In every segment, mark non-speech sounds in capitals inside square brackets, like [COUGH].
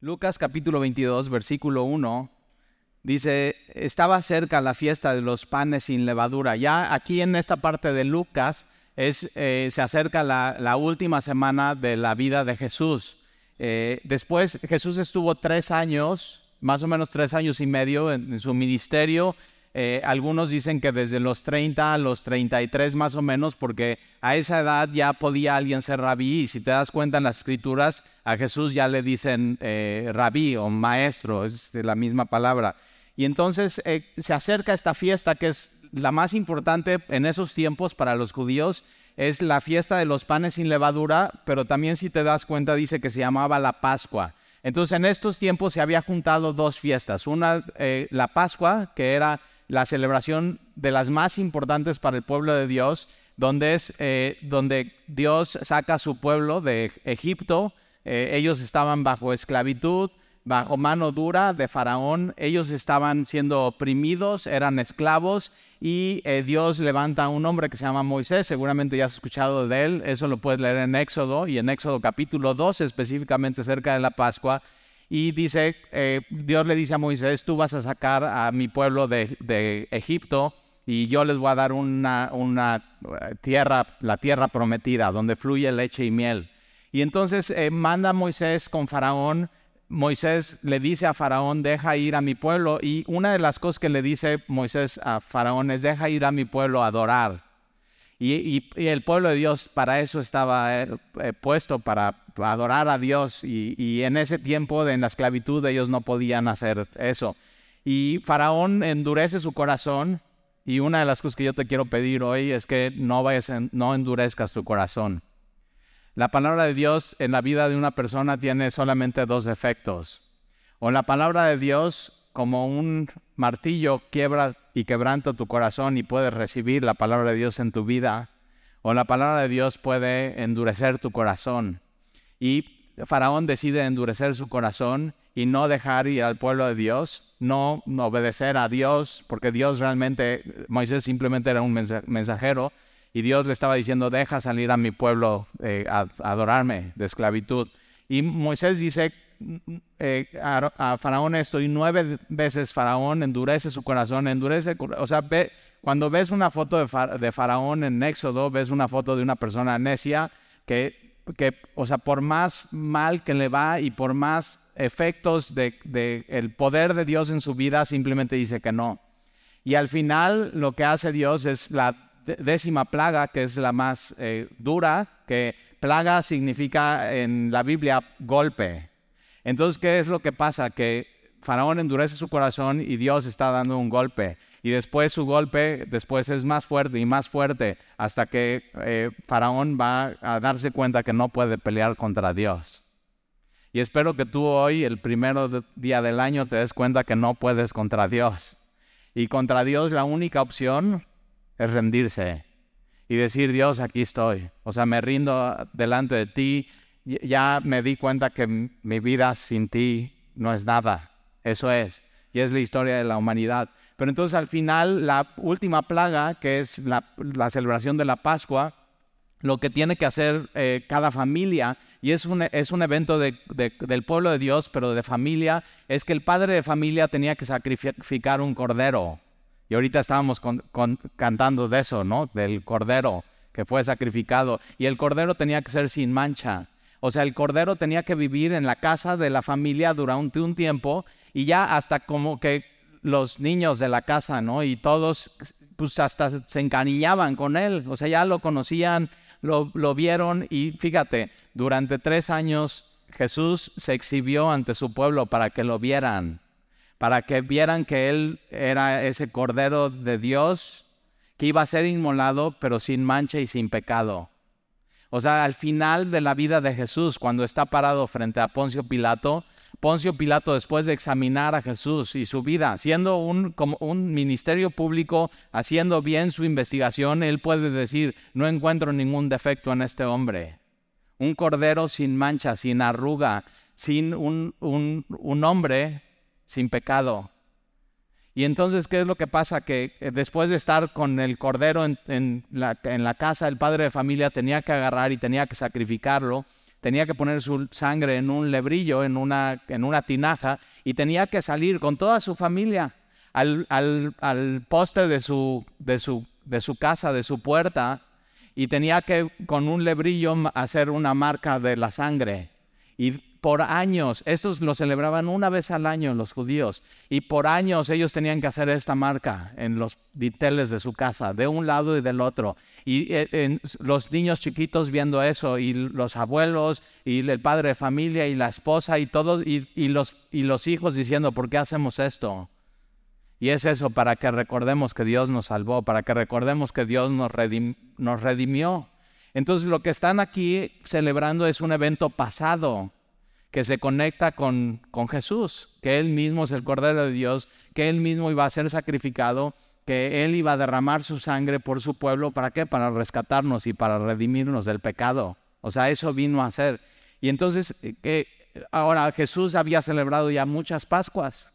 Lucas capítulo 22, versículo 1, dice, estaba cerca la fiesta de los panes sin levadura. Ya aquí en esta parte de Lucas es, eh, se acerca la, última semana de la vida de Jesús. Eh, después Jesús estuvo tres años, más o menos tres años y medio en, su ministerio. Eh, algunos dicen que desde los 30 a los 33 más o menos, porque a esa edad ya podía alguien ser rabí. Y si te das cuenta en las escrituras, a Jesús ya le dicen eh, rabí o maestro, es la misma palabra. Y entonces eh, se acerca esta fiesta que es la más importante en esos tiempos para los judíos, es la fiesta de los panes sin levadura, pero también si te das cuenta dice que se llamaba la Pascua. Entonces en estos tiempos se había juntado dos fiestas, una la Pascua, que era la celebración de las más importantes para el pueblo de Dios, donde es donde Dios saca a su pueblo de Egipto, eh, ellos estaban bajo esclavitud, bajo mano dura de Faraón, ellos estaban siendo oprimidos, eran esclavos y eh, Dios levanta a un hombre que se llama Moisés, seguramente ya has escuchado de él, eso lo puedes leer en Éxodo y en Éxodo capítulo 2 específicamente cerca de la Pascua. Y dice, eh, Dios le dice a Moisés, tú vas a sacar a mi pueblo de, Egipto y yo les voy a dar una, una tierra, la tierra prometida, donde fluye leche y miel. Y entonces eh, manda Moisés con Faraón. Moisés le dice a Faraón, deja ir a mi pueblo. Y una de las cosas que le dice Moisés a Faraón es, deja ir a mi pueblo a adorar. Y, el pueblo de Dios para eso estaba eh, eh, puesto, para, adorar a Dios. Y, en ese tiempo, en la esclavitud, ellos no podían hacer eso. Y Faraón endurece su corazón. Y una de las cosas que yo te quiero pedir hoy es que no, vayas, no endurezcas tu corazón. La palabra de Dios en la vida de una persona tiene solamente dos efectos. O la palabra de Dios como un martillo quiebra y quebranta tu corazón y puedes recibir la palabra de Dios en tu vida. O la palabra de Dios puede endurecer tu corazón. Y Faraón decide endurecer su corazón y no dejar ir al pueblo de Dios, no obedecer a Dios, porque Dios realmente, Moisés simplemente era un mensajero, y Dios le estaba diciendo, deja salir a mi pueblo eh, a, adorarme de esclavitud. Y Moisés dice eh, a, Faraón esto, y nueve veces Faraón endurece su corazón, endurece, o sea, cuando ves una foto de, Faraón en Éxodo, ves una foto de una persona necia que, que, o sea, por más mal que le va y por más efectos del de el poder de Dios en su vida, simplemente dice que no. Y al final lo que hace Dios es la décima plaga, que es la más eh, dura, que plaga significa en la Biblia golpe. Entonces, ¿qué es lo que pasa? Que Faraón endurece su corazón y Dios está dando un golpe. Y después su golpe, después es más fuerte y más fuerte, hasta que eh, Faraón va a darse cuenta que no puede pelear contra Dios. Y espero que tú hoy, el primero día del año, te des cuenta que no puedes contra Dios. Y contra Dios la única opción es rendirse y decir, Dios, aquí estoy. O sea, me rindo delante de ti. Ya me di cuenta que mi vida sin ti no es nada. Eso es. Y es la historia de la humanidad. Pero entonces al final, la última plaga, que es la, celebración de la Pascua, lo que tiene que hacer eh, cada familia, y es un, es un evento del pueblo de Dios, pero de familia, es que el padre de familia tenía que sacrificar un cordero. Y ahorita estábamos cantando de eso, ¿no? Del cordero que fue sacrificado. Y el cordero tenía que ser sin mancha. O sea, el cordero tenía que vivir en la casa de la familia durante un tiempo y ya hasta como que los niños de la casa, ¿no? Y todos, pues hasta se encanillaban con él. O sea, ya lo conocían, lo, vieron y fíjate, durante tres años Jesús se exhibió ante su pueblo para que lo vieran para que vieran que Él era ese Cordero de Dios que iba a ser inmolado, pero sin mancha y sin pecado. O sea, al final de la vida de Jesús, cuando está parado frente a Poncio Pilato, Poncio Pilato, después de examinar a Jesús y su vida, siendo un, como un ministerio público, haciendo bien su investigación, él puede decir, no encuentro ningún defecto en este hombre. Un cordero sin mancha, sin arruga, sin un, un, un hombre sin pecado. Y entonces, ¿qué es lo que pasa? Que eh, después de estar con el cordero en, la, casa, el padre de familia tenía que agarrar y tenía que sacrificarlo, tenía que poner su sangre en un lebrillo, en una, en una tinaja, y tenía que salir con toda su familia al, al, poste de su, de, su, de su casa, de su puerta, y tenía que con un lebrillo hacer una marca de la sangre. Y por años, estos lo celebraban una vez al año los judíos, y por años ellos tenían que hacer esta marca en los dinteles de su casa, de un lado y del otro. Y eh, los niños chiquitos viendo eso, y los abuelos, y el padre de familia, y la esposa, y todos, y, los, y los hijos diciendo, ¿por qué hacemos esto? Y es eso, para que recordemos que Dios nos salvó, para que recordemos que Dios nos, nos redimió. Entonces lo que están aquí celebrando es un evento pasado que se conecta con, con Jesús, que Él mismo es el Cordero de Dios, que Él mismo iba a ser sacrificado, que Él iba a derramar su sangre por su pueblo, ¿para qué? Para rescatarnos y para redimirnos del pecado. O sea, eso vino a ser. Y entonces, eh, ahora Jesús había celebrado ya muchas Pascuas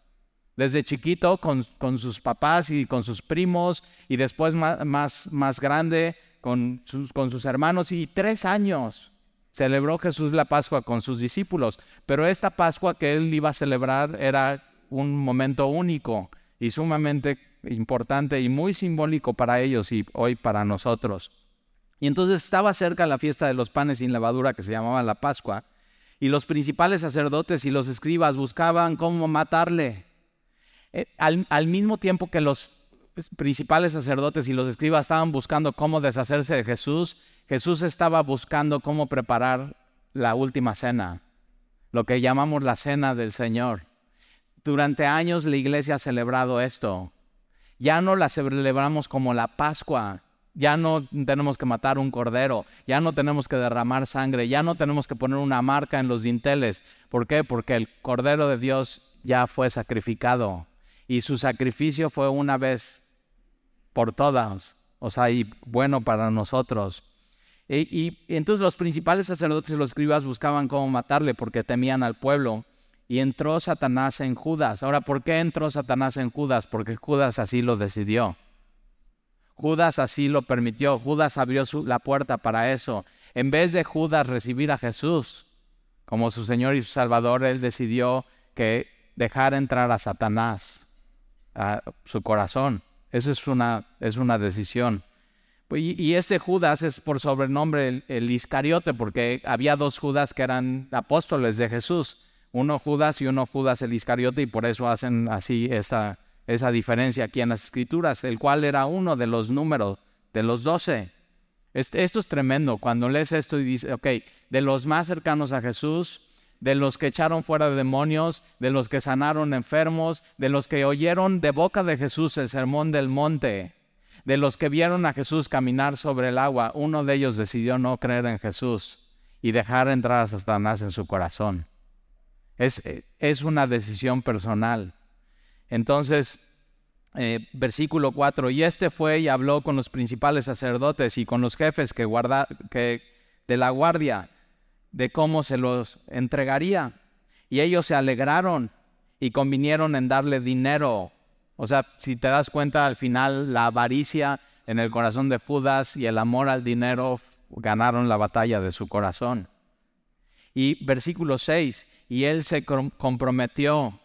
desde chiquito con, sus papás y con sus primos y después más, más, grande con sus, con sus hermanos y tres años celebró Jesús la Pascua con sus discípulos, pero esta Pascua que él iba a celebrar era un momento único y sumamente importante y muy simbólico para ellos y hoy para nosotros. Y entonces estaba cerca la fiesta de los panes sin levadura que se llamaba la Pascua, y los principales sacerdotes y los escribas buscaban cómo matarle eh, al, mismo tiempo que los principales sacerdotes y los escribas estaban buscando cómo deshacerse de Jesús, Jesús estaba buscando cómo preparar la última cena, lo que llamamos la cena del Señor. Durante años la iglesia ha celebrado esto. Ya no la celebramos como la Pascua, ya no tenemos que matar un cordero, ya no tenemos que derramar sangre, ya no tenemos que poner una marca en los dinteles. ¿Por qué? Porque el cordero de Dios ya fue sacrificado y su sacrificio fue una vez por todas, o sea, y bueno para nosotros. Y, entonces los principales sacerdotes y los escribas buscaban cómo matarle porque temían al pueblo. Y entró Satanás en Judas. Ahora, ¿por qué entró Satanás en Judas? Porque Judas así lo decidió. Judas así lo permitió. Judas abrió la puerta para eso. En vez de Judas recibir a Jesús como su Señor y su Salvador, él decidió que dejar entrar a Satanás a su corazón. Esa es una, es una decisión. Y, este Judas es por sobrenombre el, Iscariote, porque había dos Judas que eran apóstoles de Jesús. Uno Judas y uno Judas el Iscariote, y por eso hacen así esa, esa diferencia aquí en las Escrituras, el cual era uno de los números de los doce. Este, esto es tremendo. Cuando lees esto y dices, ok, de los más cercanos a Jesús, de los que echaron fuera demonios, de los que sanaron enfermos, de los que oyeron de boca de Jesús el sermón del monte, de los que vieron a Jesús caminar sobre el agua, uno de ellos decidió no creer en Jesús y dejar entrar a Satanás en su corazón. Es, es una decisión personal. Entonces, eh, versículo 4, y este fue y habló con los principales sacerdotes y con los jefes que, guarda, que de la guardia de cómo se los entregaría. Y ellos se alegraron y convinieron en darle dinero. O sea, si te das cuenta, al final la avaricia en el corazón de Judas y el amor al dinero ganaron la batalla de su corazón. Y versículo 6, y él se comprometió.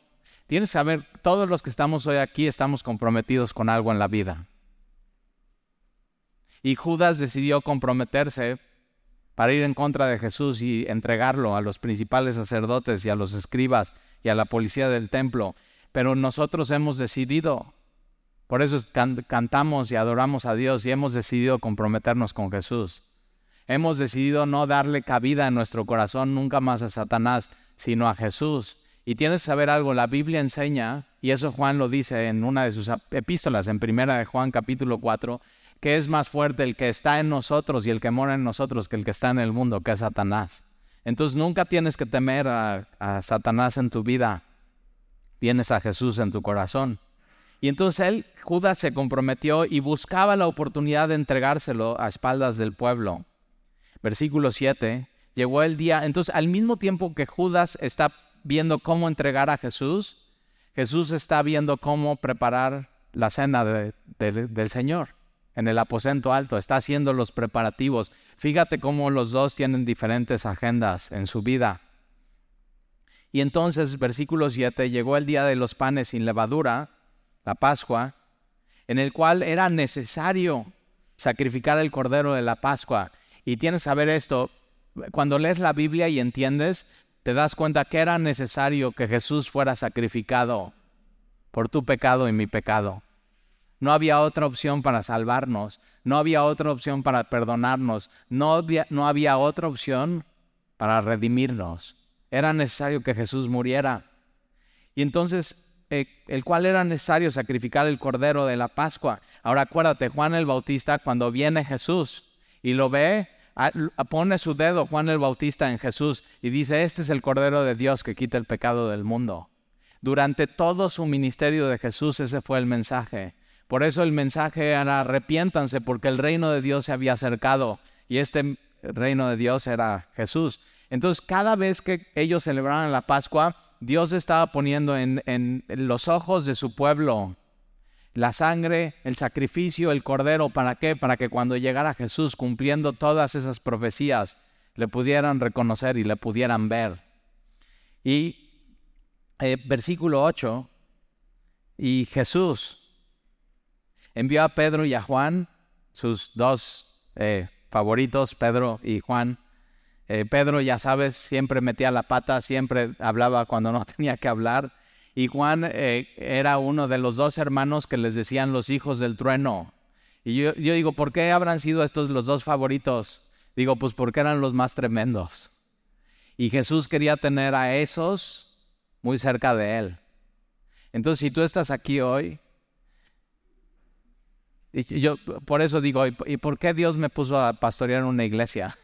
Tienes que saber, todos los que estamos hoy aquí estamos comprometidos con algo en la vida. Y Judas decidió comprometerse para ir en contra de Jesús y entregarlo a los principales sacerdotes y a los escribas y a la policía del templo. Pero nosotros hemos decidido, por eso cantamos y adoramos a Dios y hemos decidido comprometernos con Jesús. Hemos decidido no darle cabida en nuestro corazón nunca más a Satanás, sino a Jesús. Y tienes que saber algo, la Biblia enseña, y eso Juan lo dice en una de sus epístolas, en primera de Juan capítulo 4, que es más fuerte el que está en nosotros y el que mora en nosotros que el que está en el mundo, que es Satanás. Entonces nunca tienes que temer a, Satanás en tu vida, tienes a Jesús en tu corazón. Y entonces él, Judas, se comprometió y buscaba la oportunidad de entregárselo a espaldas del pueblo. Versículo 7, llegó el día, entonces al mismo tiempo que Judas está viendo cómo entregar a Jesús, Jesús está viendo cómo preparar la cena del Señor en el aposento alto, está haciendo los preparativos. Fíjate cómo los dos tienen diferentes agendas en su vida. Y entonces, versículo 7, llegó el día de los panes sin levadura, la Pascua, en el cual era necesario sacrificar el cordero de la Pascua. Y tienes que saber esto, cuando lees la Biblia y entiendes, te das cuenta que era necesario que Jesús fuera sacrificado por tu pecado y mi pecado. No había otra opción para salvarnos, no había otra opción para perdonarnos, no había, otra opción para redimirnos. Era necesario que Jesús muriera. Y entonces, eh, el cual era necesario sacrificar el cordero de la Pascua. Ahora acuérdate, Juan el Bautista, cuando viene Jesús y lo ve, pone su dedo Juan el Bautista en Jesús y dice, este es el cordero de Dios que quita el pecado del mundo. Durante todo su ministerio de Jesús ese fue el mensaje. Por eso el mensaje era arrepiéntanse porque el reino de Dios se había acercado y este reino de Dios era Jesús. Entonces cada vez que ellos celebraban la Pascua, Dios estaba poniendo en, en los ojos de su pueblo la sangre, el sacrificio, el cordero, ¿para qué? Para que cuando llegara Jesús cumpliendo todas esas profecías, le pudieran reconocer y le pudieran ver. Y eh, versículo 8, y Jesús envió a Pedro y a Juan, sus dos eh, favoritos, Pedro y Juan. Eh, Pedro, ya sabes, siempre metía la pata, siempre hablaba cuando no [LAUGHS] tenía que hablar. Y Juan eh, era uno de los dos hermanos que les decían los hijos del trueno. Y yo, digo, ¿por qué habrán sido estos los dos favoritos? Digo, pues porque eran los más tremendos. Y Jesús quería tener a esos muy cerca de él. Entonces, si tú estás aquí hoy y yo por eso digo, ¿y por qué Dios me puso a pastorear una iglesia?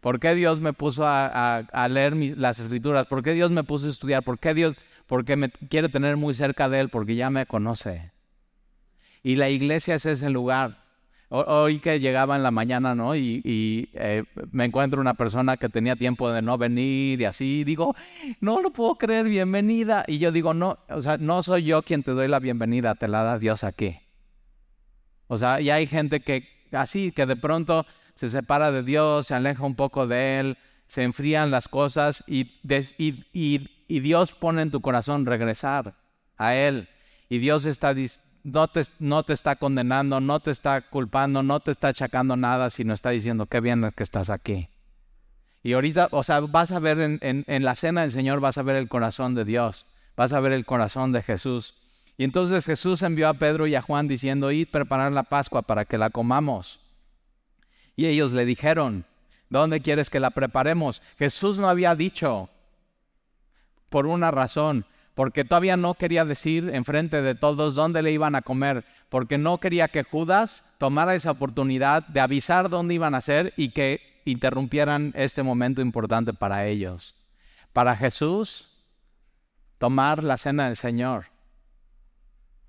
¿Por qué Dios me puso a, leer las escrituras? ¿Por qué Dios me puso a estudiar? ¿Por qué Dios? Porque me quiere tener muy cerca de Él, porque ya me conoce. Y la iglesia es ese lugar. Hoy que llegaba en la mañana, ¿no? Y, eh, me encuentro una persona que tenía tiempo de no venir y así, digo, no lo puedo creer, bienvenida. Y yo digo, no, o sea, no soy yo quien te doy la bienvenida, te la da Dios aquí. O sea, y hay gente que así, que de pronto se separa de Dios, se aleja un poco de Él, se enfrían las cosas y, y, Dios pone en tu corazón regresar a Él. Y Dios está, no, te, no te está condenando, no te está culpando, no te está achacando nada, sino está diciendo, qué bien que estás aquí. Y ahorita, o sea, vas a ver en, en, la cena del Señor, vas a ver el corazón de Dios, vas a ver el corazón de Jesús. Y entonces Jesús envió a Pedro y a Juan diciendo, id preparar la Pascua para que la comamos. Y ellos le dijeron, ¿dónde quieres que la preparemos? Jesús no había dicho por una razón, porque todavía no quería decir enfrente de todos dónde le iban a comer, porque no quería que Judas tomara esa oportunidad de avisar dónde iban a hacer y que interrumpieran este momento importante para ellos. Para Jesús, tomar la cena del Señor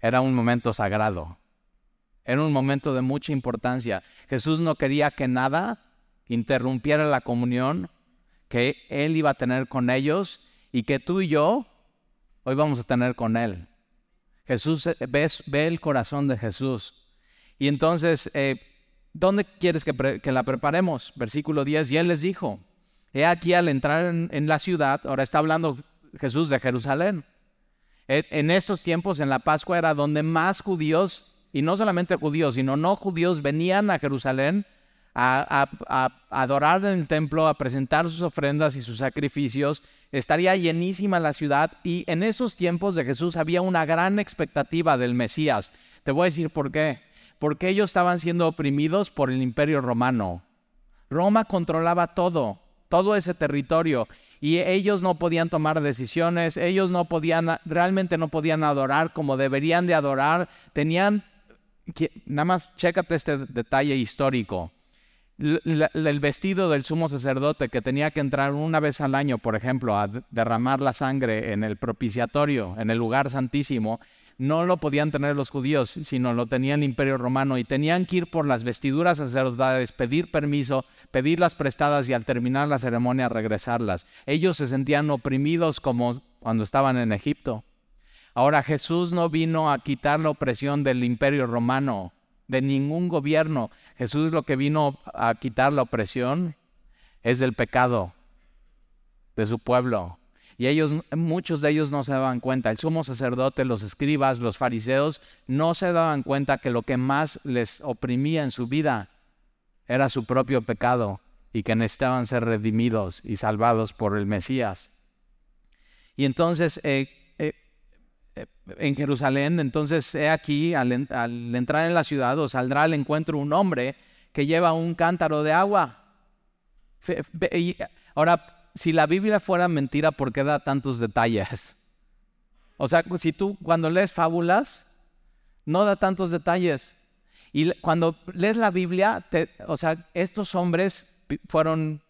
era un momento sagrado. Era un momento de mucha importancia. Jesús no quería que nada interrumpiera la comunión que Él iba a tener con ellos y que tú y yo hoy vamos a tener con Él. Jesús eh, ve, el corazón de Jesús. Y entonces, eh, ¿dónde quieres que, la preparemos? Versículo 10, y Él les dijo, he aquí al entrar en la ciudad, ahora está hablando Jesús de Jerusalén, en estos tiempos, en la Pascua, era donde más judíos, y no solamente judíos, sino no judíos, venían a Jerusalén a, adorar en el templo, a presentar sus ofrendas y sus sacrificios. Estaría llenísima la ciudad y en esos tiempos de Jesús había una gran expectativa del Mesías. Te voy a decir por qué. Porque ellos estaban siendo oprimidos por el imperio romano. Roma controlaba todo, todo ese territorio y ellos no podían tomar decisiones, ellos no podían, realmente no podían adorar como deberían de adorar, tenían, nada más chécate este detalle histórico, el vestido del sumo sacerdote que tenía que entrar una vez al año, por ejemplo, a derramar la sangre en el propiciatorio, en el lugar santísimo, no lo podían tener los judíos, sino lo tenía el imperio romano y tenían que ir por las vestiduras sacerdotales, pedir permiso, pedirlas prestadas y al terminar la ceremonia regresarlas. Ellos se sentían oprimidos como cuando estaban en Egipto. Ahora Jesús no vino a quitar la opresión del imperio romano, de ningún gobierno. Jesús lo que vino a quitar la opresión es del pecado de su pueblo. Y ellos, muchos de ellos no se daban cuenta. El sumo sacerdote, los escribas, los fariseos, no se daban cuenta que lo que más les oprimía en su vida era su propio pecado y que necesitaban ser redimidos y salvados por el Mesías. Y entonces, eh, en Jerusalén, entonces he aquí, al, entrar en la ciudad, os saldrá al encuentro un hombre que lleva un cántaro de agua. Ahora, si la Biblia fuera mentira, ¿por qué da tantos detalles? O sea, si tú cuando lees fábulas, no da tantos detalles. Y cuando lees la Biblia, o sea, estos hombres fueron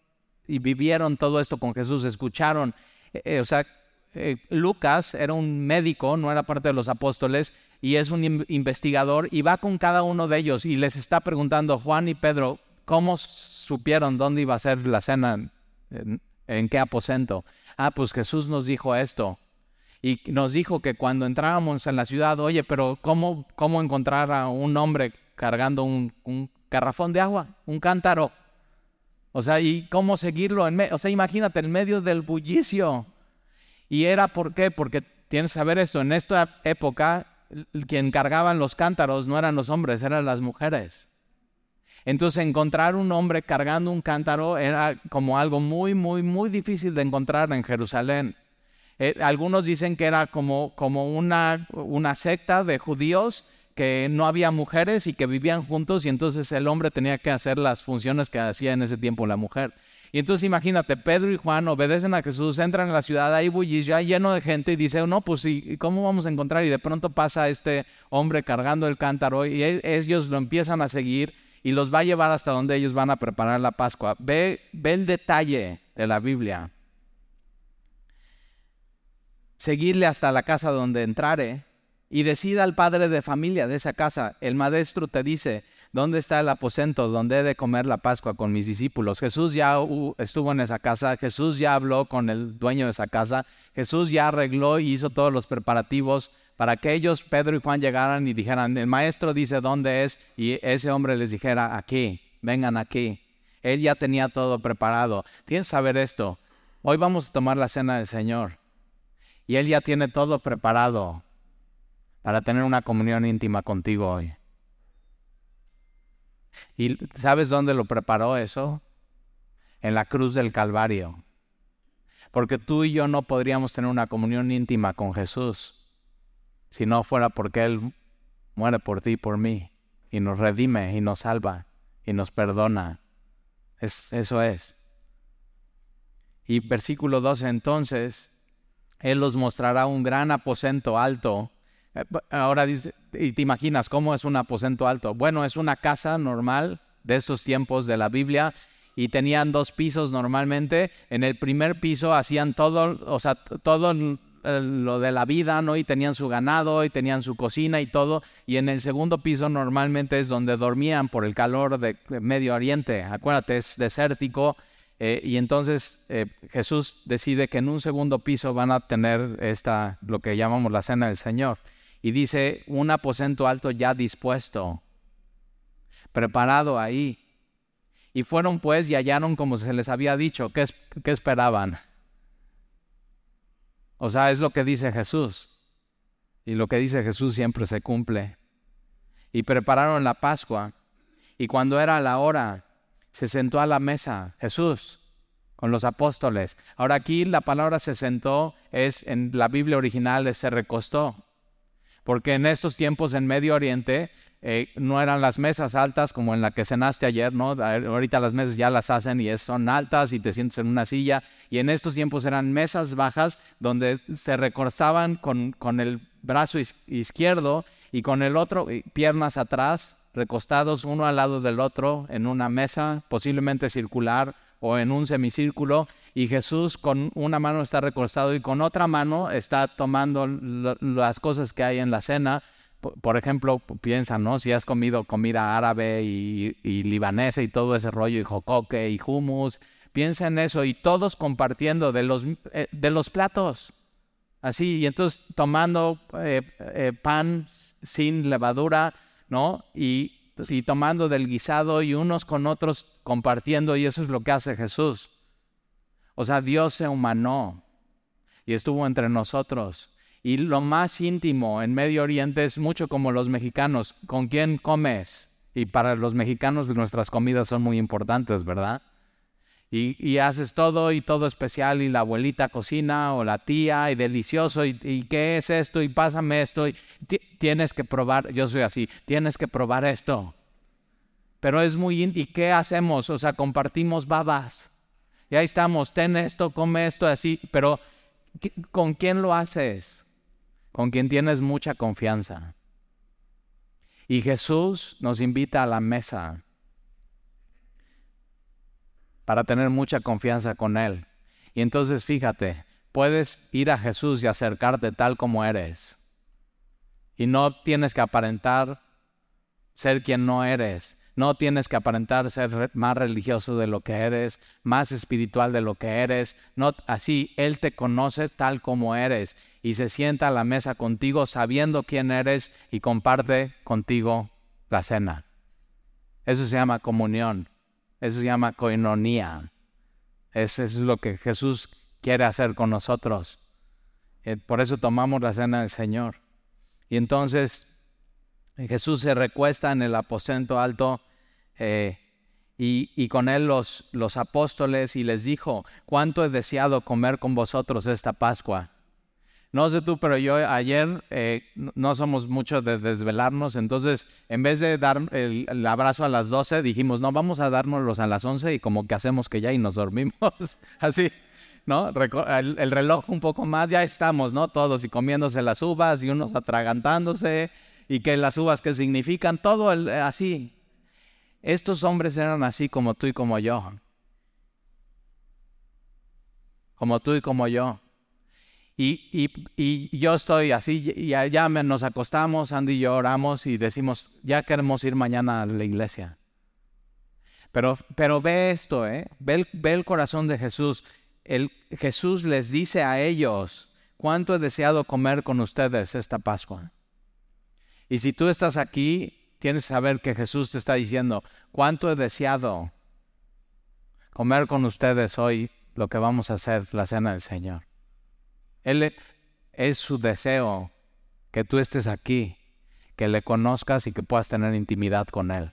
y vivieron todo esto con Jesús, escucharon. Eh, eh, o sea, eh, Lucas era un médico, no era parte de los apóstoles, y es un investigador, y va con cada uno de ellos y les está preguntando, Juan y Pedro, ¿cómo supieron dónde iba a ser la cena? ¿En qué aposento? Ah, pues Jesús nos dijo esto. Y nos dijo que cuando entrábamos en la ciudad, oye, pero ¿cómo, cómo encontrar a un hombre cargando un, un de agua, un cántaro? O sea, ¿y cómo seguirlo? En o sea, imagínate, en medio del bullicio. ¿Y era por qué? Porque tienes que saber esto, en esta época quien cargaban los cántaros no eran los hombres, eran las mujeres. Entonces encontrar un hombre cargando un cántaro era como algo muy, muy, muy difícil de encontrar en Jerusalén. Eh, algunos dicen que era como, como una, una secta de judíos que no había mujeres y que vivían juntos y entonces el hombre tenía que hacer las funciones que hacía en ese tiempo la mujer. Y entonces imagínate, Pedro y Juan obedecen a Jesús, entran en la ciudad, hay bullicio, hay lleno de gente y dice, no, pues ¿y cómo vamos a encontrar? Y de pronto pasa este hombre cargando el cántaro y e, ellos lo empiezan a seguir y los va a llevar hasta donde ellos van a preparar la Pascua. Ve, ve el detalle de la Biblia. Seguirle hasta la casa donde entrare y decida al padre de familia de esa casa. El maestro te dice, ¿dónde está el aposento donde he de comer la Pascua con mis discípulos? Jesús ya estuvo en esa casa, Jesús ya habló con el dueño de esa casa, Jesús ya arregló y hizo todos los preparativos para que ellos, Pedro y Juan, llegaran y dijeran, el maestro dice dónde es, y ese hombre les dijera, aquí, vengan aquí. Él ya tenía todo preparado. Tienes que saber esto. Hoy vamos a tomar la cena del Señor. Y Él ya tiene todo preparado para tener una comunión íntima contigo hoy. ¿Y sabes dónde lo preparó eso? En la cruz del Calvario. Porque tú y yo no podríamos tener una comunión íntima con Jesús si no fuera porque Él muere por ti y por mí, y nos redime y nos salva y nos perdona. Es, eso es. Y versículo 12, entonces, Él los mostrará un gran aposento alto. Eh, ahora dice, y te imaginas cómo es un aposento alto. Bueno, es una casa normal de estos tiempos de la Biblia y tenían dos pisos normalmente. En el primer piso hacían todo, o sea, todo lo de la vida, ¿no? Y tenían su ganado y tenían su cocina y todo. Y en el segundo piso normalmente es donde dormían por el calor de Medio Oriente. Acuérdate, es desértico. Eh, y entonces eh, Jesús decide que en un segundo piso van a tener esta, lo que llamamos la cena del Señor. Y dice, un aposento alto ya dispuesto, preparado ahí. Y fueron pues y hallaron como se les había dicho. ¿Qué, esperaban? O sea, es lo que dice Jesús. Y lo que dice Jesús siempre se cumple. Y prepararon la Pascua. Y cuando era la hora, se sentó a la mesa Jesús con los apóstoles. Ahora aquí la palabra se sentó es en la Biblia original se recostó porque en estos tiempos en Medio Oriente eh, no eran las mesas altas como en la que cenaste ayer, ¿no? Ahorita las mesas ya las hacen y son altas y te sientes en una silla. Y en estos tiempos eran mesas bajas donde se recortaban con, con el brazo izquierdo y con el otro, piernas atrás, recostados uno al lado del otro en una mesa, posiblemente circular o en un semicírculo, y Jesús con una mano está recostado y con otra mano está tomando las cosas que hay en la cena. Por, ejemplo, piensa, ¿no? Si has comido comida árabe y, libanesa y todo ese rollo, y jocoque y hummus, piensa en eso y todos compartiendo de los, eh, de los platos. Así, y entonces tomando eh, eh, pan sin levadura, ¿no? Y y tomando del guisado y unos con otros compartiendo y eso es lo que hace Jesús. O sea, Dios se humanó y estuvo entre nosotros. Y lo más íntimo en Medio Oriente es mucho como los mexicanos. ¿Con quién comes? Y para los mexicanos nuestras comidas son muy importantes, ¿verdad? Y, haces todo y todo especial y la abuelita cocina o la tía y delicioso y, qué es esto y pásame esto y tienes que probar, yo soy así, tienes que probar esto. Pero es muy... ¿Y qué hacemos? O sea, compartimos babas. Y ahí estamos, ten esto, come esto, así, pero ¿con quién lo haces? Con quien tienes mucha confianza. Y Jesús nos invita a la mesa para tener mucha confianza con Él. Y entonces fíjate, puedes ir a Jesús y acercarte tal como eres. Y no tienes que aparentar ser quien no eres. No tienes que aparentar ser más religioso de lo que eres, más espiritual de lo que eres. No, así Él te conoce tal como eres y se sienta a la mesa contigo sabiendo quién eres y comparte contigo la cena. Eso se llama comunión. Eso se llama coinonía. Eso es lo que Jesús quiere hacer con nosotros. Eh, por eso tomamos la cena del Señor. Y entonces Jesús se recuesta en el aposento alto eh, y, y, con él los, los apóstoles y les dijo, ¿cuánto he deseado comer con vosotros esta Pascua? No sé tú, pero yo ayer eh, no somos muchos de desvelarnos, entonces en vez de dar el, abrazo a las 12, dijimos, no, vamos a dárnoslos a las 11 y como que hacemos que ya y nos dormimos, [LAUGHS] así, ¿no? El, el, reloj un poco más, ya estamos, ¿no? Todos y comiéndose las uvas y unos atragantándose y que las uvas que significan, todo así. Estos hombres eran así como tú y como yo. Como tú y como yo. Y, yo estoy así, y ya nos acostamos, Andy y yo oramos y decimos, ya queremos ir mañana a la iglesia. Pero, pero ve esto, ¿eh? ve, el, ve el corazón de Jesús. El, Jesús les dice a ellos, ¿cuánto he deseado comer con ustedes esta Pascua? Y si tú estás aquí, tienes que saber que Jesús te está diciendo, ¿cuánto he deseado comer con ustedes hoy lo que vamos a hacer, la cena del Señor? Él es su deseo que tú estés aquí, que le conozcas y que puedas tener intimidad con Él.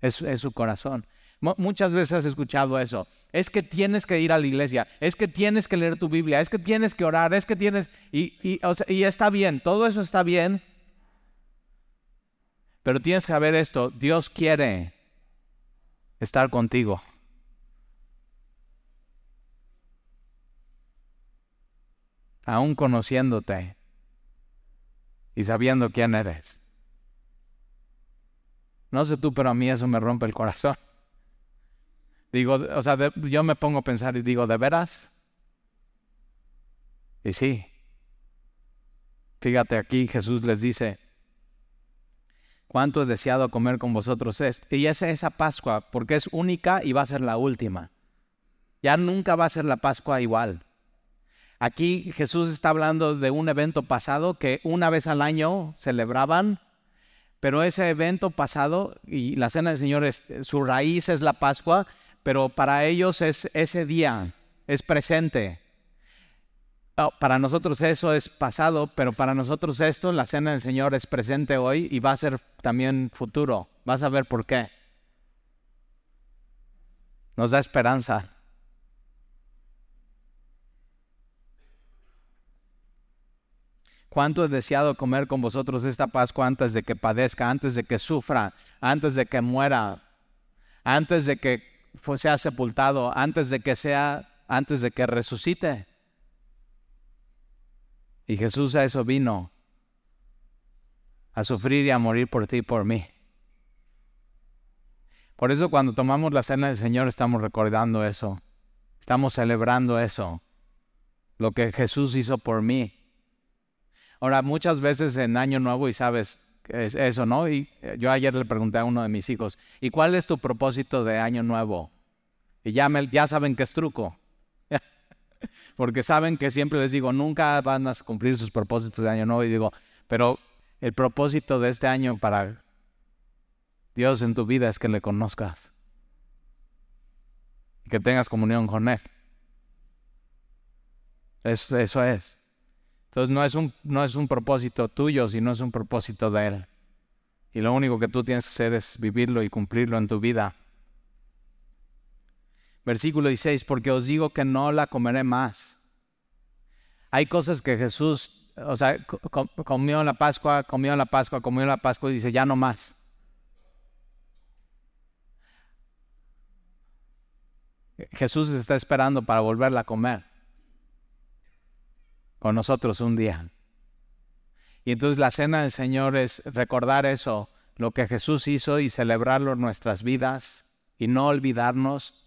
Es, es su corazón. muchas veces has escuchado eso. Es que tienes que ir a la iglesia, es que tienes que leer tu Biblia, es que tienes que orar, es que tienes... Y, y, y está bien, todo eso está bien. Pero tienes que saber esto, Dios quiere estar contigo. aún conociéndote y sabiendo quién eres. No sé tú, pero a mí eso me rompe el corazón. Digo, o sea, yo me pongo a pensar y digo, ¿de veras? Y sí. Fíjate aquí, Jesús les dice, ¿cuánto he deseado comer con vosotros? Y es esa Pascua, porque es única y va a ser la última. Ya nunca va a ser la Pascua igual. Aquí Jesús está hablando de un evento pasado que una vez al año celebraban, pero ese evento pasado y la cena del Señor, es, su raíz es la Pascua, pero para ellos es ese día, es presente. Para nosotros eso es pasado, pero para nosotros esto, la cena del Señor es presente hoy y va a ser también futuro. Vas a ver por qué. Nos da esperanza. ¿Cuánto he deseado comer con vosotros esta Pascua antes de que padezca, antes de que sufra, antes de que muera, antes de que sea sepultado, antes de que sea, antes de que resucite? Y Jesús a eso vino, a sufrir y a morir por ti y por mí. Por eso cuando tomamos la cena del Señor estamos recordando eso, estamos celebrando eso, lo que Jesús hizo por mí Ahora, muchas veces en Año Nuevo, y sabes es eso, ¿no? Y eh, yo ayer le pregunté a uno de mis hijos, ¿y cuál es tu propósito de Año Nuevo? Y ya, me, ya saben que es truco. Porque saben que siempre les digo, nunca van a cumplir sus propósitos de Año Nuevo. Y digo, pero el propósito de este año para Dios en tu vida es que le conozcas. Que tengas comunión con Él. Eso, eso es. Entonces no es, un, no es un propósito tuyo, sino es un propósito de Él. Y lo único que tú tienes que hacer es vivirlo y cumplirlo en tu vida. Versículo 16, porque os digo que no la comeré más. Hay cosas que Jesús, o sea, comió en la Pascua, comió en la Pascua, comió en la Pascua y dice, ya no más. Jesús está esperando para volverla a comer con nosotros un día. Y entonces la cena del Señor es recordar eso, lo que Jesús hizo y celebrarlo en nuestras vidas y no olvidarnos,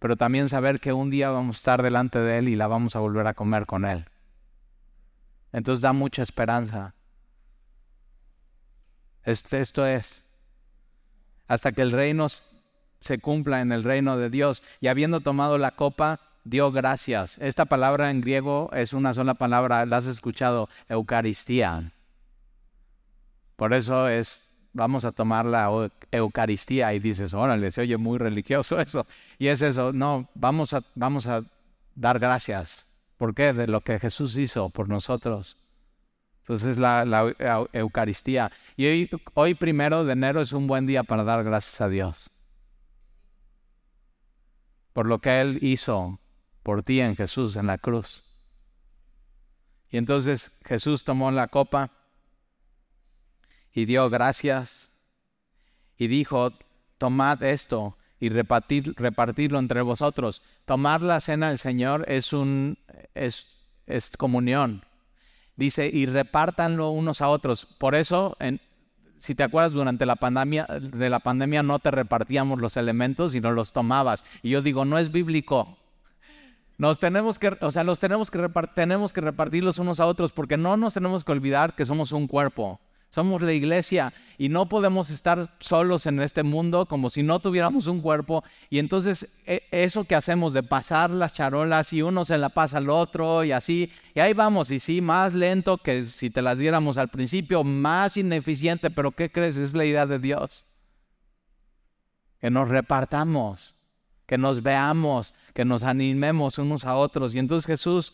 pero también saber que un día vamos a estar delante de Él y la vamos a volver a comer con Él. Entonces da mucha esperanza. Esto es, hasta que el reino se cumpla en el reino de Dios. Y habiendo tomado la copa, dio gracias. Esta palabra en griego es una sola palabra, la has escuchado, Eucaristía. Por eso es, vamos a tomar la Eucaristía y dices, órale, se oye muy religioso [LAUGHS] eso. Y es eso, no, vamos a, vamos a dar gracias. ¿Por qué? De lo que Jesús hizo por nosotros. Entonces la, la Eucaristía. Y hoy, hoy primero de enero es un buen día para dar gracias a Dios. Por lo que Él hizo por ti en Jesús, en la cruz. Y entonces Jesús tomó la copa y dio gracias y dijo, tomad esto y repartir, repartirlo entre vosotros. Tomar la cena del Señor es, un, es, es comunión. Dice, y repártanlo unos a otros. Por eso, en, si te acuerdas, durante la pandemia, de la pandemia no te repartíamos los elementos, sino los tomabas. Y yo digo, no es bíblico. Nos tenemos que, o sea, los tenemos que, tenemos que repartirlos unos a otros porque no nos tenemos que olvidar que somos un cuerpo. Somos la iglesia y no podemos estar solos en este mundo como si no tuviéramos un cuerpo. Y entonces e, eso que hacemos de pasar las charolas y uno se la pasa al otro y así, y ahí vamos, y sí, más lento que si te las diéramos al principio, más ineficiente, pero ¿qué crees? Es la idea de Dios. Que nos repartamos que nos veamos, que nos animemos unos a otros. Y entonces Jesús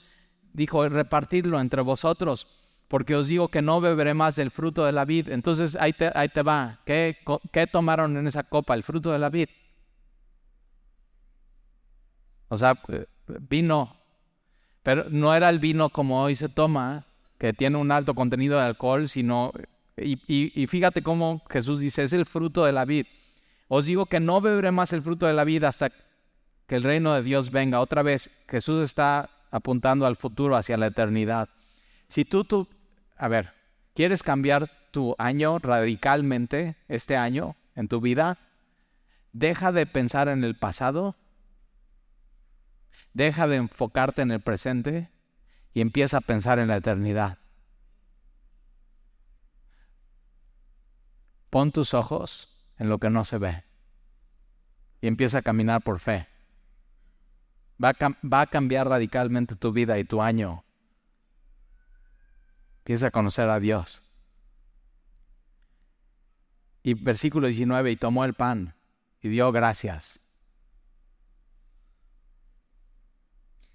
dijo, repartirlo entre vosotros, porque os digo que no beberé más del fruto de la vid. Entonces ahí te, ahí te va. ¿Qué, ¿Qué tomaron en esa copa? El fruto de la vid. O sea, vino. Pero no era el vino como hoy se toma, que tiene un alto contenido de alcohol, sino... Y, y fíjate cómo Jesús dice, es el fruto de la vid. Os digo que no beberé más el fruto de la vida hasta que el reino de Dios venga. Otra vez, Jesús está apuntando al futuro, hacia la eternidad. Si tú, tú, a ver, ¿quieres cambiar tu año radicalmente este año en tu vida? Deja de pensar en el pasado, deja de enfocarte en el presente y empieza a pensar en la eternidad. Pon tus ojos en lo que no se ve y empieza a caminar por fe. Va a, cambiar radicalmente tu vida y tu año. Empieza a conocer a Dios. Y versículo 19, y tomó el pan y dio gracias.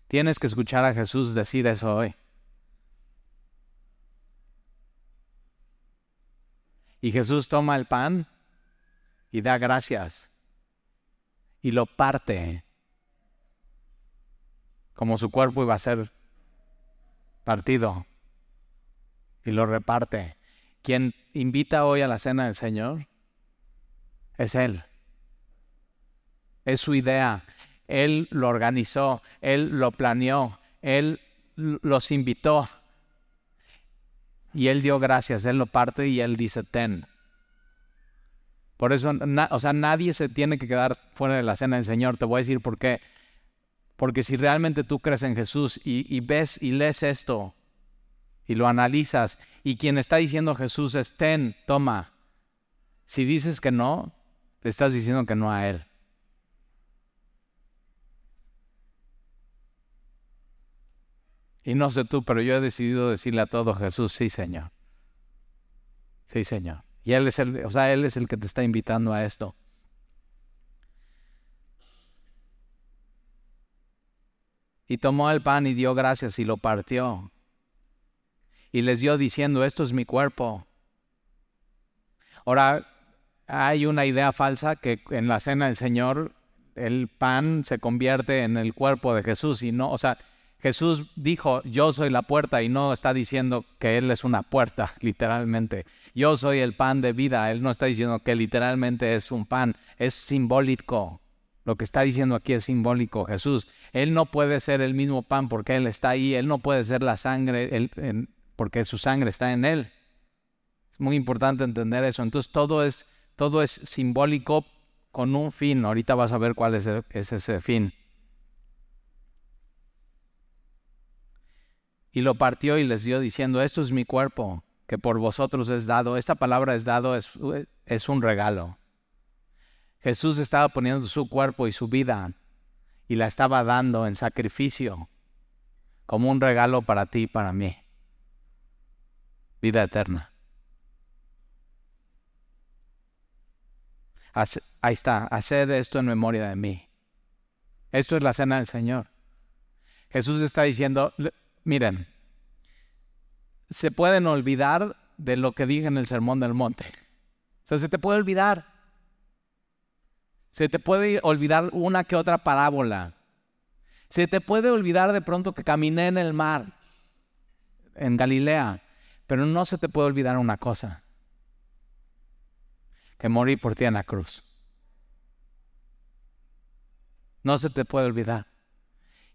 Tienes que escuchar a Jesús decir eso hoy. Y Jesús toma el pan y da gracias y lo parte como su cuerpo iba a ser partido y lo reparte. Quien invita hoy a la cena del Señor es Él. Es su idea. Él lo organizó, Él lo planeó, Él los invitó. Y Él dio gracias, Él lo parte y Él dice, ten. Por eso, o sea, nadie se tiene que quedar fuera de la cena del Señor. Te voy a decir por qué. Porque si realmente tú crees en Jesús y, ves y lees esto y lo analizas y quien está diciendo Jesús es ten, toma. Si dices que no, te estás diciendo que no a Él. Y no sé tú, pero yo he decidido decirle a todo Jesús, sí Señor. Sí Señor. Y Él es el, o sea, Él es el que te está invitando a esto. Y tomó el pan y dio gracias y lo partió. Y les dio diciendo, esto es mi cuerpo. Ahora, hay una idea falsa que en la cena del Señor el pan se convierte en el cuerpo de Jesús y no, o sea, Jesús dijo, yo soy la puerta y no está diciendo que Él es una puerta, [LAUGHS] literalmente. Yo soy el pan de vida. Él no está diciendo que literalmente es un pan, es simbólico. Lo que está diciendo aquí es simbólico Jesús. Él no puede ser el mismo pan porque Él está ahí. Él no puede ser la sangre porque su sangre está en Él. Es muy importante entender eso. Entonces todo es, todo es simbólico con un fin. Ahorita vas a ver cuál es ese fin. y lo partió y les dio diciendo, esto es mi cuerpo, que por vosotros es dado. Esta palabra es dado, es, es un regalo. Jesús estaba poniendo su cuerpo y su vida y la estaba dando en sacrificio como un regalo para ti y para mí. Vida eterna. Ahí está, haced esto en memoria de mí. Esto es la cena del Señor. Jesús está diciendo, Miren, se pueden olvidar de lo que dije en el Sermón del Monte. O sea, se te puede olvidar. Se te puede olvidar una que otra parábola. Se te puede olvidar de pronto que caminé en el mar, en Galilea. Pero no se te puede olvidar una cosa. Que morí por ti en la cruz. No se te puede olvidar.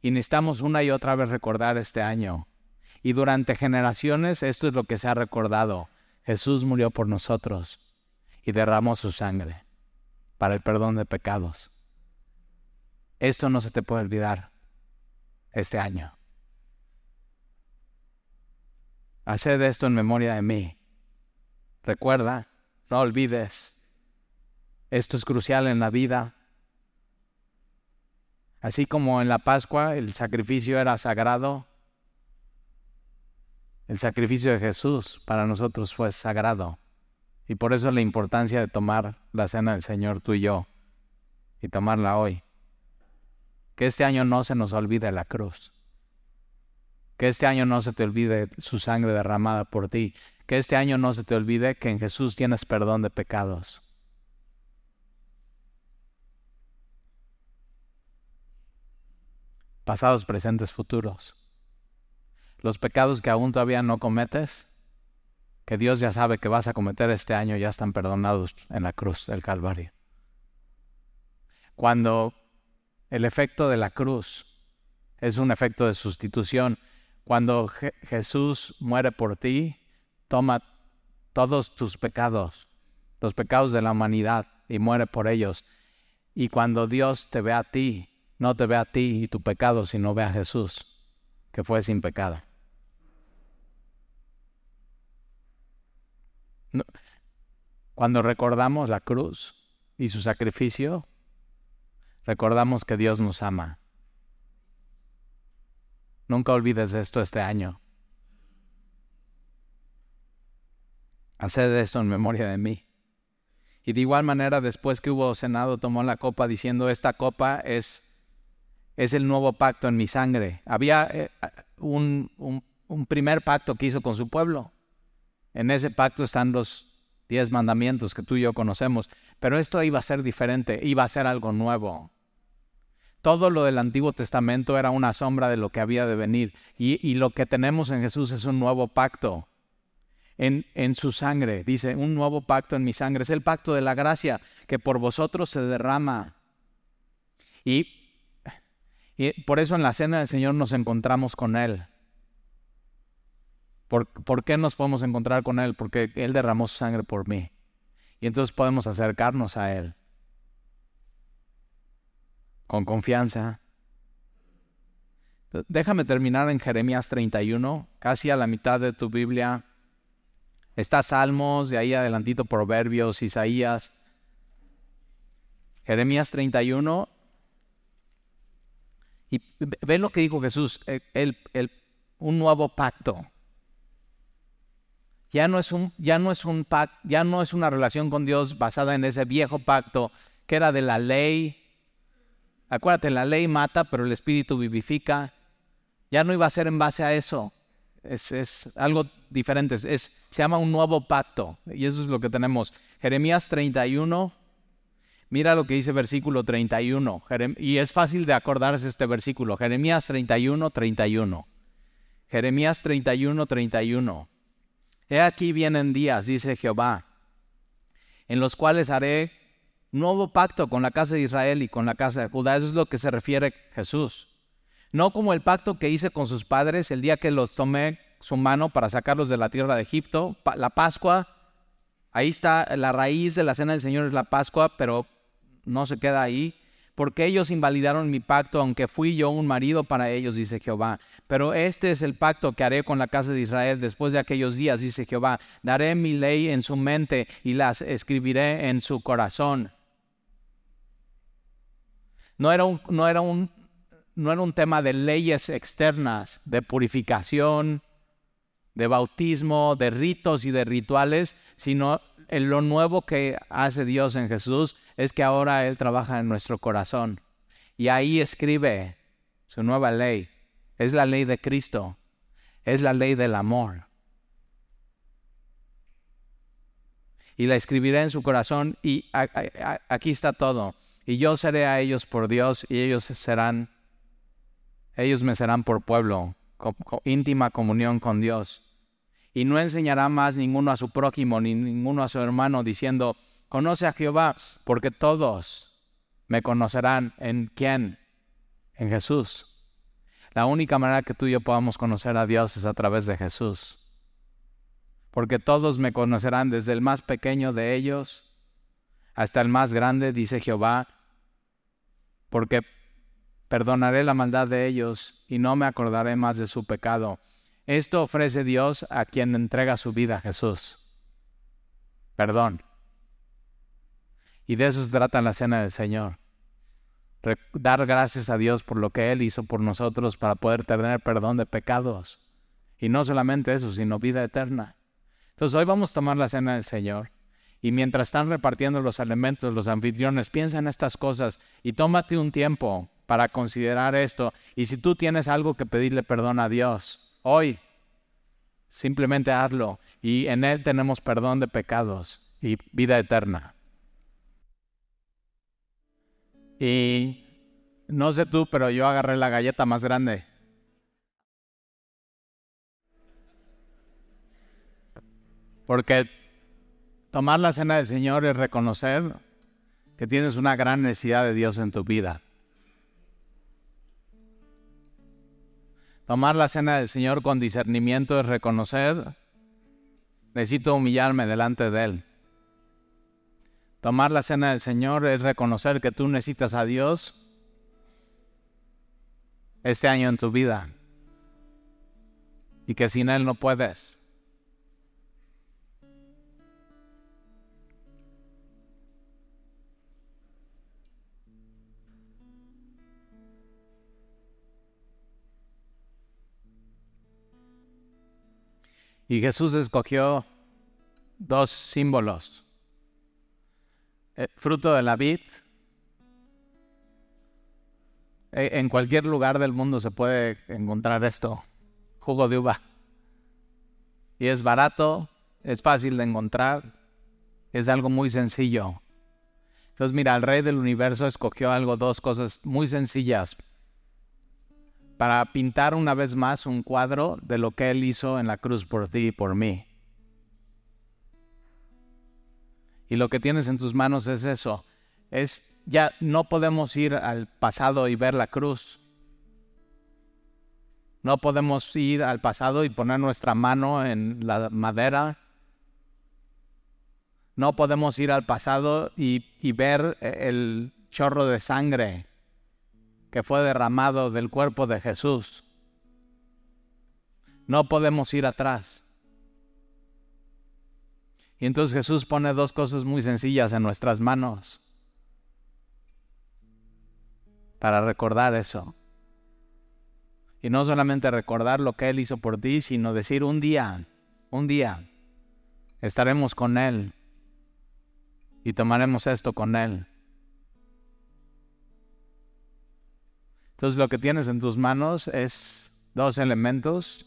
Y necesitamos una y otra vez recordar este año. Y durante generaciones esto es lo que se ha recordado. Jesús murió por nosotros y derramó su sangre para el perdón de pecados. Esto no se te puede olvidar este año. Haced esto en memoria de mí. Recuerda, no olvides. Esto es crucial en la vida. Así como en la Pascua el sacrificio era sagrado, el sacrificio de Jesús para nosotros fue sagrado. Y por eso la importancia de tomar la cena del Señor tú y yo y tomarla hoy. Que este año no se nos olvide la cruz. Que este año no se te olvide su sangre derramada por ti. Que este año no se te olvide que en Jesús tienes perdón de pecados. pasados, presentes, futuros. Los pecados que aún todavía no cometes, que Dios ya sabe que vas a cometer este año, ya están perdonados en la cruz del Calvario. Cuando el efecto de la cruz es un efecto de sustitución, cuando Jesús muere por ti, toma todos tus pecados, los pecados de la humanidad, y muere por ellos. Y cuando Dios te ve a ti, no te ve a ti y tu pecado, sino ve a Jesús, que fue sin pecado. Cuando recordamos la cruz y su sacrificio, recordamos que Dios nos ama. Nunca olvides esto este año. Haced esto en memoria de mí. Y de igual manera, después que hubo cenado, tomó la copa diciendo, esta copa es es el nuevo pacto en mi sangre. Había eh, un, un, primer pacto que hizo con su pueblo. En ese pacto están los diez mandamientos que tú y yo conocemos, pero esto iba a ser diferente, iba a ser algo nuevo. Todo lo del Antiguo Testamento era una sombra de lo que había de venir y, lo que tenemos en Jesús es un nuevo pacto. En, su sangre. Dice, un nuevo pacto en mi sangre. Es el pacto de la gracia que por vosotros se derrama. Y por eso en la cena del Señor nos encontramos con Él. ¿Por, ¿Por, qué nos podemos encontrar con Él? Porque Él derramó su sangre por mí. Y entonces podemos acercarnos a Él con confianza. Déjame terminar en Jeremías 31, casi a la mitad de tu Biblia. Está Salmos, de ahí adelantito Proverbios, Isaías. Jeremías 31 y ve lo que dijo Jesús, el, un nuevo pacto. Ya no es un, ya no es un ya no es una relación con Dios basada en ese viejo pacto que era de la ley. Acuérdate, la ley mata, pero el Espíritu vivifica. Ya no iba a ser en base a eso. Es, algo diferente. Se llama un nuevo pacto. Y eso es lo que tenemos. Jeremías 31. Mira lo que dice versículo 31. Y es fácil de acordarse este versículo. Jeremías 31, 31. Jeremías 31, 31. He aquí vienen días, dice Jehová, en los cuales haré nuevo pacto con la casa de Israel y con la casa de Judá. Eso es lo que se refiere Jesús. No como el pacto que hice con sus padres el día que los tomé su mano para sacarlos de la tierra de Egipto. La Pascua, ahí está la raíz de la cena del Señor es la Pascua, pero no se queda ahí porque ellos invalidaron mi pacto, aunque fui yo un marido para ellos, dice Jehová. Pero este es el pacto que haré con la casa de Israel después de aquellos días, dice Jehová. Daré mi ley en su mente y las escribiré en su corazón. No era un, no era un, no era un tema de leyes externas, de purificación, de bautismo, de ritos y de rituales, sino en lo nuevo que hace Dios en Jesús es que ahora Él trabaja en nuestro corazón. Y ahí escribe su nueva ley. Es la ley de Cristo. Es la ley del amor. Y la escribiré en su corazón y aquí está todo. Y yo seré a ellos por Dios y ellos serán, ellos me serán por pueblo, íntima comunión con Dios. Y no enseñará más ninguno a su prójimo ni ninguno a su hermano diciendo, Conoce a Jehová, porque todos me conocerán en quién, en Jesús. La única manera que tú y yo podamos conocer a Dios es a través de Jesús. Porque todos me conocerán desde el más pequeño de ellos hasta el más grande, dice Jehová, porque perdonaré la maldad de ellos y no me acordaré más de su pecado. Esto ofrece Dios a quien entrega su vida a Jesús. Perdón. Y de eso se trata la cena del Señor. dar gracias a Dios por lo que Él hizo por nosotros para poder tener perdón de pecados. Y no solamente eso, sino vida eterna. Entonces hoy vamos a tomar la cena del Señor. Y mientras están repartiendo los elementos, los anfitriones, piensa en estas cosas y tómate un tiempo para considerar esto. Y si tú tienes algo que pedirle perdón a Dios, hoy, simplemente hazlo. Y en Él tenemos perdón de pecados y vida eterna. Y no sé tú, pero yo agarré la galleta más grande. Porque tomar la cena del Señor es reconocer que tienes una gran necesidad de Dios en tu vida. Tomar la cena del Señor con discernimiento es reconocer, necesito humillarme delante de Él. Tomar la cena del Señor es reconocer que tú necesitas a Dios este año en tu vida y que sin Él no puedes. Y Jesús escogió dos símbolos eh, fruto de la vid. Eh, en cualquier lugar del mundo se puede encontrar esto, jugo de uva. Y es barato, es fácil de encontrar, es algo muy sencillo. Entonces mira, el rey del universo escogió algo, dos cosas muy sencillas para pintar una vez más un cuadro de lo que él hizo en la cruz por ti y por mí. y lo que tienes en tus manos es eso. Es ya no podemos ir al pasado y ver la cruz. No podemos ir al pasado y poner nuestra mano en la madera. No podemos ir al pasado y, y ver el chorro de sangre que fue derramado del cuerpo de Jesús. No podemos ir atrás. Y entonces Jesús pone dos cosas muy sencillas en nuestras manos para recordar eso. Y no solamente recordar lo que Él hizo por ti, sino decir un día, un día, estaremos con Él y tomaremos esto con Él. Entonces lo que tienes en tus manos es dos elementos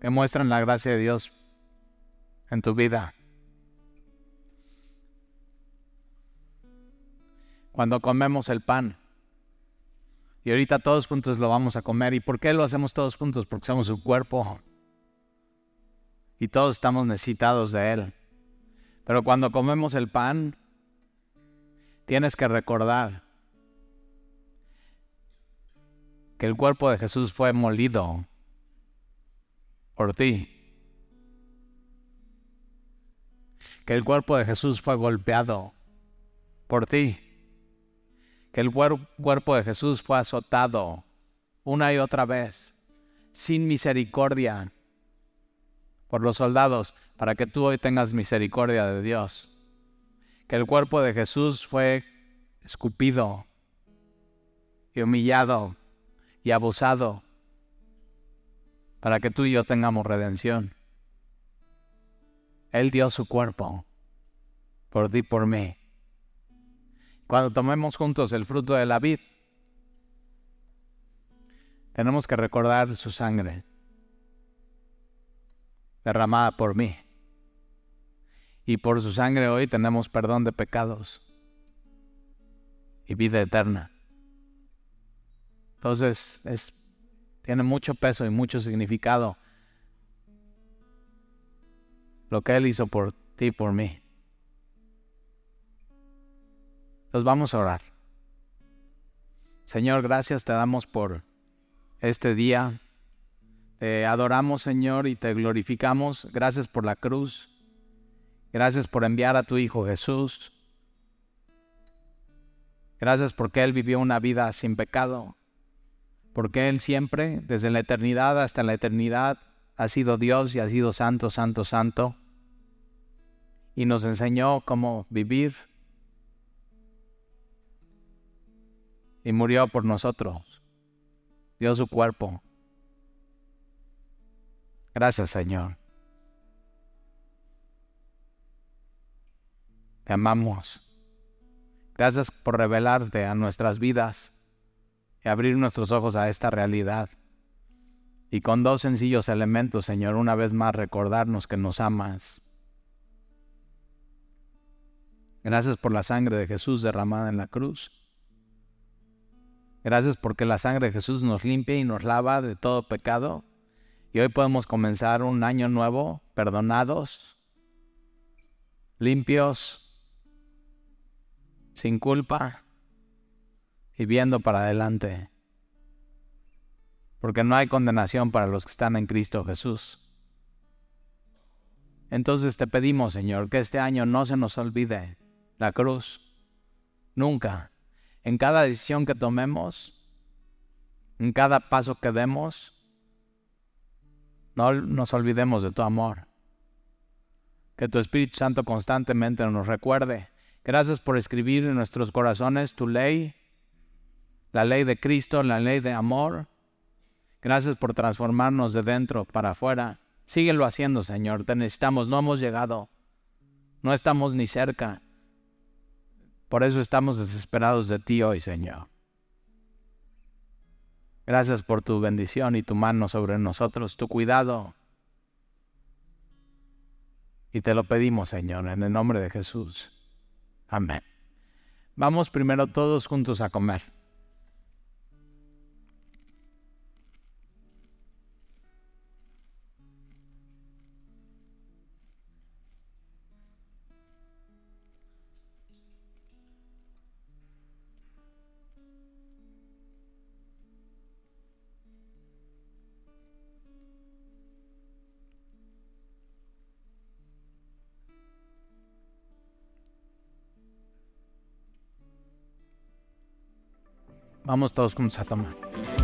que muestran la gracia de Dios en tu vida. Cuando comemos el pan, y ahorita todos juntos lo vamos a comer. ¿Y por qué lo hacemos todos juntos? Porque somos su cuerpo. Y todos estamos necesitados de Él. Pero cuando comemos el pan, tienes que recordar que el cuerpo de Jesús fue molido por ti. Que el cuerpo de Jesús fue golpeado por ti que el cuerpo de Jesús fue azotado una y otra vez, sin misericordia, por los soldados, para que tú hoy tengas misericordia de Dios. Que el cuerpo de Jesús fue escupido y humillado y abusado, para que tú y yo tengamos redención. Él dio su cuerpo por ti, por mí. Cuando tomemos juntos el fruto de la vid, tenemos que recordar su sangre derramada por mí. Y por su sangre hoy tenemos perdón de pecados y vida eterna. Entonces es, tiene mucho peso y mucho significado lo que Él hizo por ti y por mí. Nos vamos a orar. Señor, gracias te damos por este día. Te adoramos, Señor, y te glorificamos. Gracias por la cruz. Gracias por enviar a tu Hijo Jesús. Gracias porque Él vivió una vida sin pecado. Porque Él siempre, desde la eternidad hasta la eternidad, ha sido Dios y ha sido santo, santo, santo. Y nos enseñó cómo vivir y murió por nosotros. Dio su cuerpo. Gracias Señor. Te amamos. Gracias por revelarte a nuestras vidas y abrir nuestros ojos a esta realidad. Y con dos sencillos elementos, Señor, una vez más recordarnos que nos amas. Gracias por la sangre de Jesús derramada en la cruz. Gracias porque la sangre de Jesús nos limpia y nos lava de todo pecado. Y hoy podemos comenzar un año nuevo perdonados, limpios, sin culpa y viendo para adelante. Porque no hay condenación para los que están en Cristo Jesús. Entonces te pedimos, Señor, que este año no se nos olvide la cruz. Nunca en cada decisión que tomemos, en cada paso que demos, no nos olvidemos de tu amor. Que tu Espíritu Santo constantemente nos recuerde. Gracias por escribir en nuestros corazones tu ley, la ley de Cristo, la ley de amor. Gracias por transformarnos de dentro para afuera. Síguelo haciendo, Señor. Te necesitamos. No hemos llegado. No estamos ni cerca. Por eso estamos desesperados de ti hoy, Señor. Gracias por tu bendición y tu mano sobre nosotros, tu cuidado. Y te lo pedimos, Señor, en el nombre de Jesús. Amén. Vamos primero todos juntos a comer. Vamos todos juntos a tomar.